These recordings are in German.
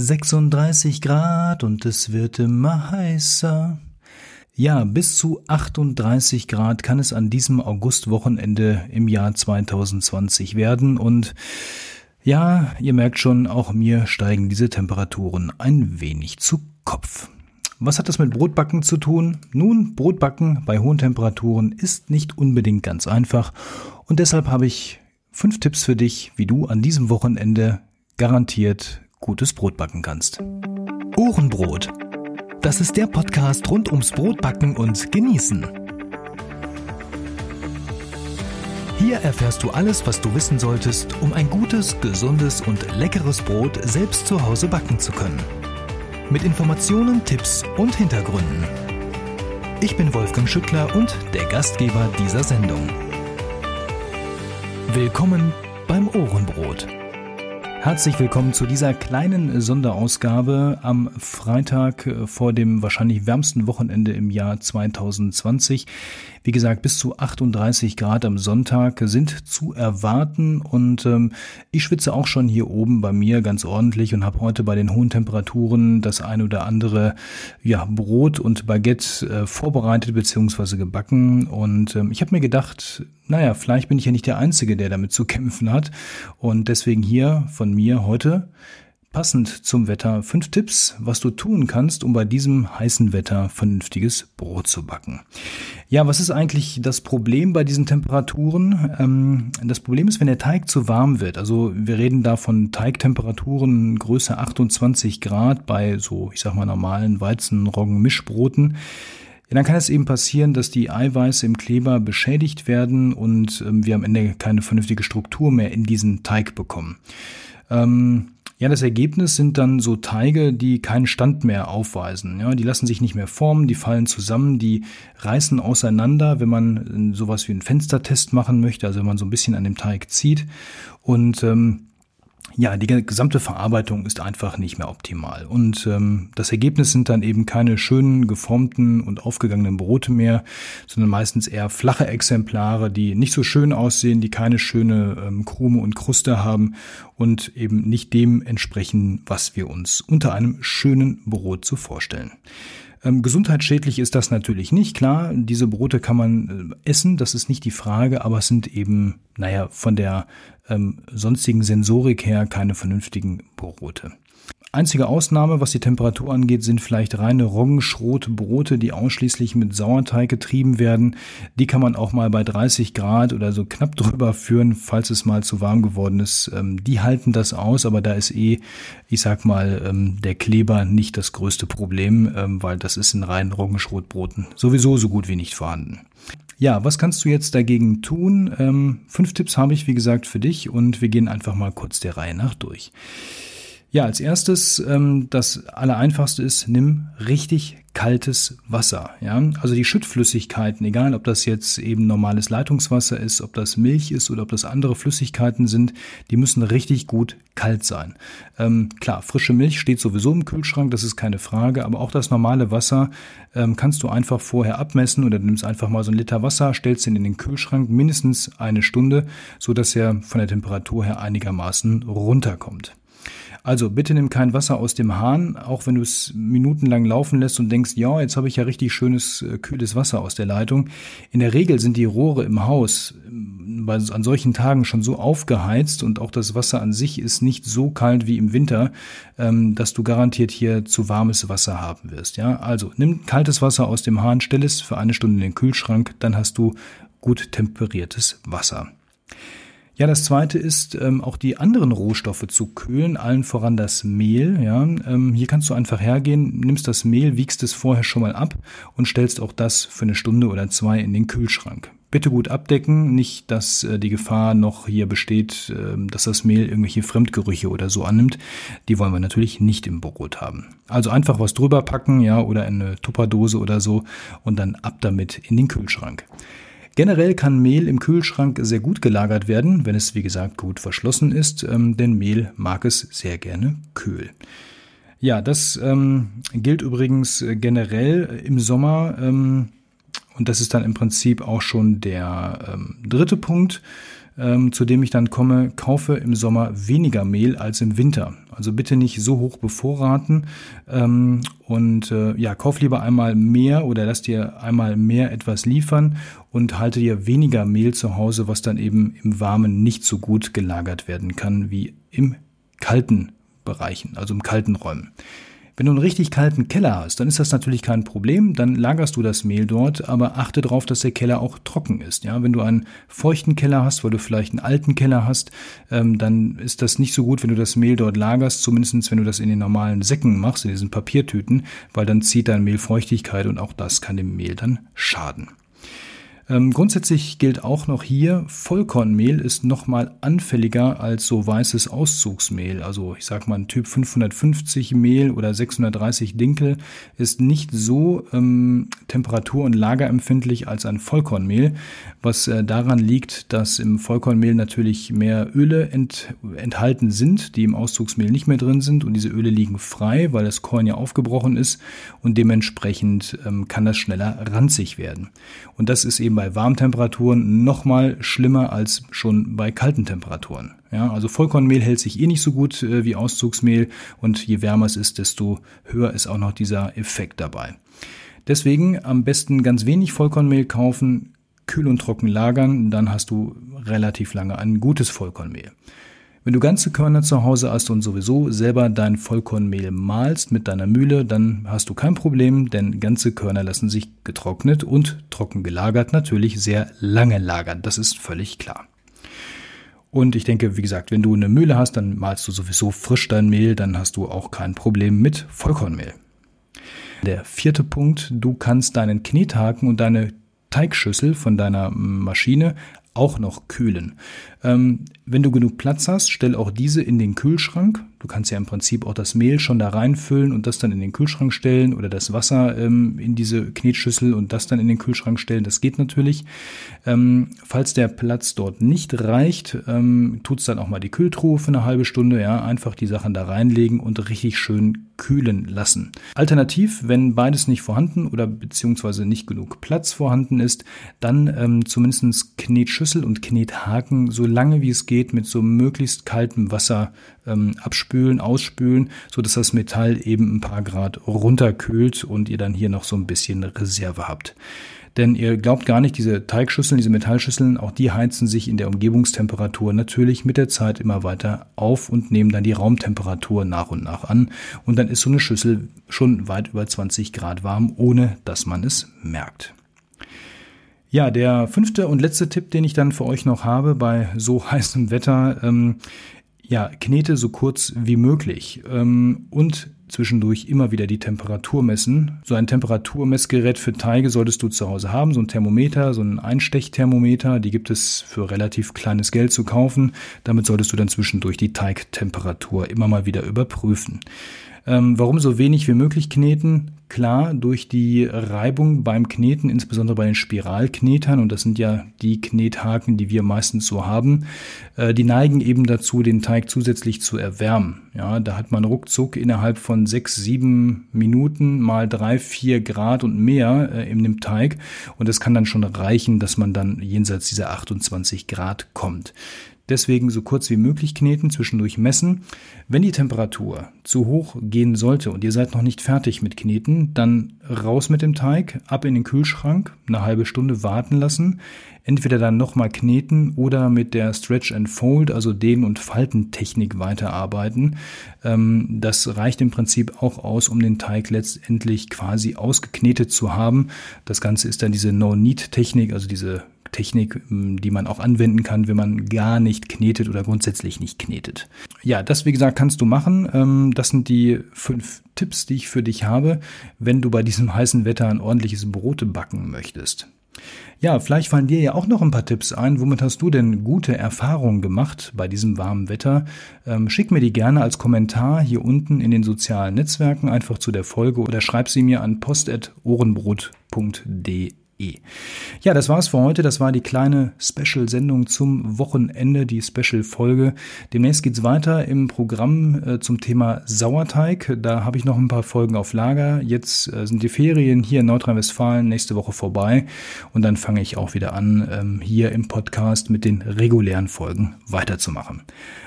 36 Grad und es wird immer heißer. Ja, bis zu 38 Grad kann es an diesem Augustwochenende im Jahr 2020 werden und ja, ihr merkt schon, auch mir steigen diese Temperaturen ein wenig zu Kopf. Was hat das mit Brotbacken zu tun? Nun, Brotbacken bei hohen Temperaturen ist nicht unbedingt ganz einfach und deshalb habe ich fünf Tipps für dich, wie du an diesem Wochenende garantiert gutes Brot backen kannst. Ohrenbrot. Das ist der Podcast rund ums Brotbacken und Genießen. Hier erfährst du alles, was du wissen solltest, um ein gutes, gesundes und leckeres Brot selbst zu Hause backen zu können mit Informationen, Tipps und Hintergründen. Ich bin Wolfgang Schüttler und der Gastgeber dieser Sendung. Willkommen beim Ohrenbrot. Herzlich willkommen zu dieser kleinen Sonderausgabe am Freitag vor dem wahrscheinlich wärmsten Wochenende im Jahr 2020. Wie gesagt, bis zu 38 Grad am Sonntag sind zu erwarten und ähm, ich schwitze auch schon hier oben bei mir ganz ordentlich und habe heute bei den hohen Temperaturen das ein oder andere ja, Brot und Baguette äh, vorbereitet bzw. gebacken und ähm, ich habe mir gedacht, naja, vielleicht bin ich ja nicht der Einzige, der damit zu kämpfen hat und deswegen hier von mir heute Passend zum Wetter fünf Tipps, was du tun kannst, um bei diesem heißen Wetter vernünftiges Brot zu backen. Ja, was ist eigentlich das Problem bei diesen Temperaturen? Ähm, das Problem ist, wenn der Teig zu warm wird. Also wir reden da von Teigtemperaturen größer 28 Grad bei so, ich sag mal, normalen Weizenroggen-Mischbroten. Ja, dann kann es eben passieren, dass die Eiweiße im Kleber beschädigt werden und ähm, wir am Ende keine vernünftige Struktur mehr in diesen Teig bekommen. Ähm, ja, das Ergebnis sind dann so Teige, die keinen Stand mehr aufweisen. Ja, die lassen sich nicht mehr formen, die fallen zusammen, die reißen auseinander, wenn man sowas wie einen Fenstertest machen möchte, also wenn man so ein bisschen an dem Teig zieht. Und ähm, ja, die gesamte Verarbeitung ist einfach nicht mehr optimal. Und ähm, das Ergebnis sind dann eben keine schönen, geformten und aufgegangenen Brote mehr, sondern meistens eher flache Exemplare, die nicht so schön aussehen, die keine schöne ähm, Krume und Kruste haben und eben nicht dem entsprechen, was wir uns unter einem schönen Brot so vorstellen. Ähm, gesundheitsschädlich ist das natürlich nicht. Klar, diese Brote kann man äh, essen, das ist nicht die Frage, aber es sind eben, naja, von der ähm, sonstigen Sensorik her keine vernünftigen Brote. Einzige Ausnahme, was die Temperatur angeht, sind vielleicht reine Roggenschrotbrote, die ausschließlich mit Sauerteig getrieben werden. Die kann man auch mal bei 30 Grad oder so knapp drüber führen, falls es mal zu warm geworden ist. Ähm, die halten das aus, aber da ist eh, ich sag mal, ähm, der Kleber nicht das größte Problem, ähm, weil das ist in reinen Roggenschrotbroten sowieso so gut wie nicht vorhanden. Ja, was kannst du jetzt dagegen tun? fünf Tipps habe ich, wie gesagt, für dich und wir gehen einfach mal kurz der Reihe nach durch. Ja, als erstes, ähm, das Allereinfachste ist, nimm richtig kaltes Wasser. Ja, also die Schüttflüssigkeiten, egal ob das jetzt eben normales Leitungswasser ist, ob das Milch ist oder ob das andere Flüssigkeiten sind, die müssen richtig gut kalt sein. Ähm, klar, frische Milch steht sowieso im Kühlschrank, das ist keine Frage, aber auch das normale Wasser ähm, kannst du einfach vorher abmessen oder nimmst einfach mal so ein Liter Wasser, stellst ihn in den Kühlschrank mindestens eine Stunde, so dass er von der Temperatur her einigermaßen runterkommt. Also bitte nimm kein Wasser aus dem Hahn, auch wenn du es minutenlang laufen lässt und denkst, ja, jetzt habe ich ja richtig schönes, äh, kühles Wasser aus der Leitung. In der Regel sind die Rohre im Haus ähm, an solchen Tagen schon so aufgeheizt und auch das Wasser an sich ist nicht so kalt wie im Winter, ähm, dass du garantiert hier zu warmes Wasser haben wirst. Ja, also nimm kaltes Wasser aus dem Hahn, stell es für eine Stunde in den Kühlschrank, dann hast du gut temperiertes Wasser. Ja, das zweite ist, ähm, auch die anderen Rohstoffe zu kühlen, allen voran das Mehl. Ja, ähm, hier kannst du einfach hergehen, nimmst das Mehl, wiegst es vorher schon mal ab und stellst auch das für eine Stunde oder zwei in den Kühlschrank. Bitte gut abdecken, nicht, dass äh, die Gefahr noch hier besteht, äh, dass das Mehl irgendwelche Fremdgerüche oder so annimmt. Die wollen wir natürlich nicht im Brot haben. Also einfach was drüber packen, ja, oder in eine Tupperdose oder so und dann ab damit in den Kühlschrank. Generell kann Mehl im Kühlschrank sehr gut gelagert werden, wenn es wie gesagt gut verschlossen ist, ähm, denn Mehl mag es sehr gerne kühl. Ja, das ähm, gilt übrigens generell im Sommer ähm, und das ist dann im Prinzip auch schon der ähm, dritte Punkt. Ähm, zu dem ich dann komme, kaufe im Sommer weniger Mehl als im Winter. Also bitte nicht so hoch bevorraten ähm, und äh, ja, kauf lieber einmal mehr oder lass dir einmal mehr etwas liefern und halte dir weniger Mehl zu Hause, was dann eben im Warmen nicht so gut gelagert werden kann wie im kalten Bereichen, also im kalten Räumen. Wenn du einen richtig kalten Keller hast, dann ist das natürlich kein Problem, dann lagerst du das Mehl dort, aber achte darauf, dass der Keller auch trocken ist. Ja, wenn du einen feuchten Keller hast, weil du vielleicht einen alten Keller hast, ähm, dann ist das nicht so gut, wenn du das Mehl dort lagerst, zumindest wenn du das in den normalen Säcken machst, in diesen Papiertüten, weil dann zieht dein Mehl Feuchtigkeit und auch das kann dem Mehl dann schaden. Ähm, grundsätzlich gilt auch noch hier, Vollkornmehl ist nochmal anfälliger als so weißes Auszugsmehl. Also ich sag mal, ein Typ 550 Mehl oder 630 Dinkel ist nicht so ähm, temperatur- und lagerempfindlich als ein Vollkornmehl, was äh, daran liegt, dass im Vollkornmehl natürlich mehr Öle ent, enthalten sind, die im Auszugsmehl nicht mehr drin sind und diese Öle liegen frei, weil das Korn ja aufgebrochen ist und dementsprechend ähm, kann das schneller ranzig werden. Und das ist eben bei Warmtemperaturen noch mal schlimmer als schon bei kalten Temperaturen. Ja, also Vollkornmehl hält sich eh nicht so gut äh, wie Auszugsmehl und je wärmer es ist, desto höher ist auch noch dieser Effekt dabei. Deswegen am besten ganz wenig Vollkornmehl kaufen, kühl und trocken lagern, dann hast du relativ lange ein gutes Vollkornmehl. Wenn du ganze Körner zu Hause hast und sowieso selber dein Vollkornmehl mahlst mit deiner Mühle, dann hast du kein Problem, denn ganze Körner lassen sich getrocknet und trocken gelagert natürlich sehr lange lagern. Das ist völlig klar. Und ich denke, wie gesagt, wenn du eine Mühle hast, dann mahlst du sowieso frisch dein Mehl, dann hast du auch kein Problem mit Vollkornmehl. Der vierte Punkt, du kannst deinen Knethaken und deine Teigschüssel von deiner Maschine auch noch kühlen. Ähm, wenn du genug Platz hast, stell auch diese in den Kühlschrank. Du kannst ja im Prinzip auch das Mehl schon da reinfüllen und das dann in den Kühlschrank stellen oder das Wasser ähm, in diese Knetschüssel und das dann in den Kühlschrank stellen. Das geht natürlich. Ähm, falls der Platz dort nicht reicht, ähm, tut's dann auch mal die Kühltruhe für eine halbe Stunde. Ja, einfach die Sachen da reinlegen und richtig schön kühlen lassen. Alternativ, wenn beides nicht vorhanden oder beziehungsweise nicht genug Platz vorhanden ist, dann ähm, zumindest Knetschüssel und Knethaken so lange wie es geht mit so möglichst kaltem Wasser ähm, abspülen, ausspülen, so dass das Metall eben ein paar Grad runterkühlt und ihr dann hier noch so ein bisschen Reserve habt. Denn ihr glaubt gar nicht, diese Teigschüsseln, diese Metallschüsseln, auch die heizen sich in der Umgebungstemperatur natürlich mit der Zeit immer weiter auf und nehmen dann die Raumtemperatur nach und nach an. Und dann ist so eine Schüssel schon weit über 20 Grad warm, ohne dass man es merkt. Ja, der fünfte und letzte Tipp, den ich dann für euch noch habe bei so heißem Wetter, ähm, ja, knete so kurz wie möglich ähm, und zwischendurch immer wieder die Temperatur messen. So ein Temperaturmessgerät für Teige solltest du zu Hause haben, so ein Thermometer, so ein Einstechthermometer, die gibt es für relativ kleines Geld zu kaufen. Damit solltest du dann zwischendurch die Teigtemperatur immer mal wieder überprüfen. Ähm, warum so wenig wie möglich kneten? Klar, durch die Reibung beim Kneten, insbesondere bei den Spiralknetern, und das sind ja die Knethaken, die wir meistens so haben, äh, die neigen eben dazu, den Teig zusätzlich zu erwärmen. Ja, da hat man ruckzuck innerhalb von sechs, sieben Minuten mal drei, vier Grad und mehr äh, in dem Teig. Und das kann dann schon reichen, dass man dann jenseits dieser 28 Grad kommt. Deswegen so kurz wie möglich kneten, zwischendurch messen. Wenn die Temperatur zu hoch gehen sollte und ihr seid noch nicht fertig mit Kneten, dann raus mit dem Teig, ab in den Kühlschrank, eine halbe Stunde warten lassen. Entweder dann nochmal kneten oder mit der Stretch and Fold, also Dehn- und Faltentechnik weiterarbeiten. Ähm, das reicht im Prinzip auch aus, um den Teig letztendlich quasi ausgeknetet zu haben. Das Ganze ist dann diese No-Need-Technik, also diese Technik, ähm, die man auch anwenden kann, wenn man gar nicht knetet oder grundsätzlich nicht knetet. Ja, das wie gesagt kannst du machen. Ähm, das sind die fünf Tipps, die ich für dich habe, wenn du bei diesem heißen Wetter ein ordentliches Brot backen möchtest. Ja, vielleicht fallen dir ja auch noch ein paar Tipps ein. Womit hast du denn gute Erfahrungen gemacht bei diesem warmen Wetter? Ähm, schick mir die gerne als Kommentar hier unten in den sozialen Netzwerken einfach zu der Folge oder schreib sie mir an post.ohrenbrot.de. Ja, das war's für heute. Das war die kleine Special-Sendung zum Wochenende, die Special-Folge. Demnächst geht's weiter im Programm äh, zum Thema Sauerteig. Da habe ich noch ein paar Folgen auf Lager. Jetzt äh, sind die Ferien hier in Nordrhein-Westfalen nächste Woche vorbei und dann fange ich auch wieder an, ähm, hier im Podcast mit den regulären Folgen weiterzumachen.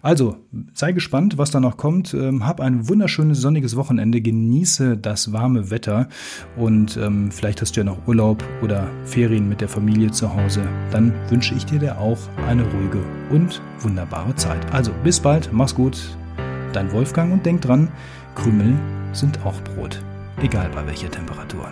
Also, sei gespannt, was da noch kommt. Ähm, hab ein wunderschönes sonniges Wochenende, genieße das warme Wetter und ähm, vielleicht hast du ja noch Urlaub oder Ferien mit der Familie zu Hause. Dann wünsche ich dir auch eine ruhige und wunderbare Zeit. Also, bis bald, mach's gut. Dein Wolfgang und denk dran, Krümel sind auch Brot, egal bei welcher Temperatur.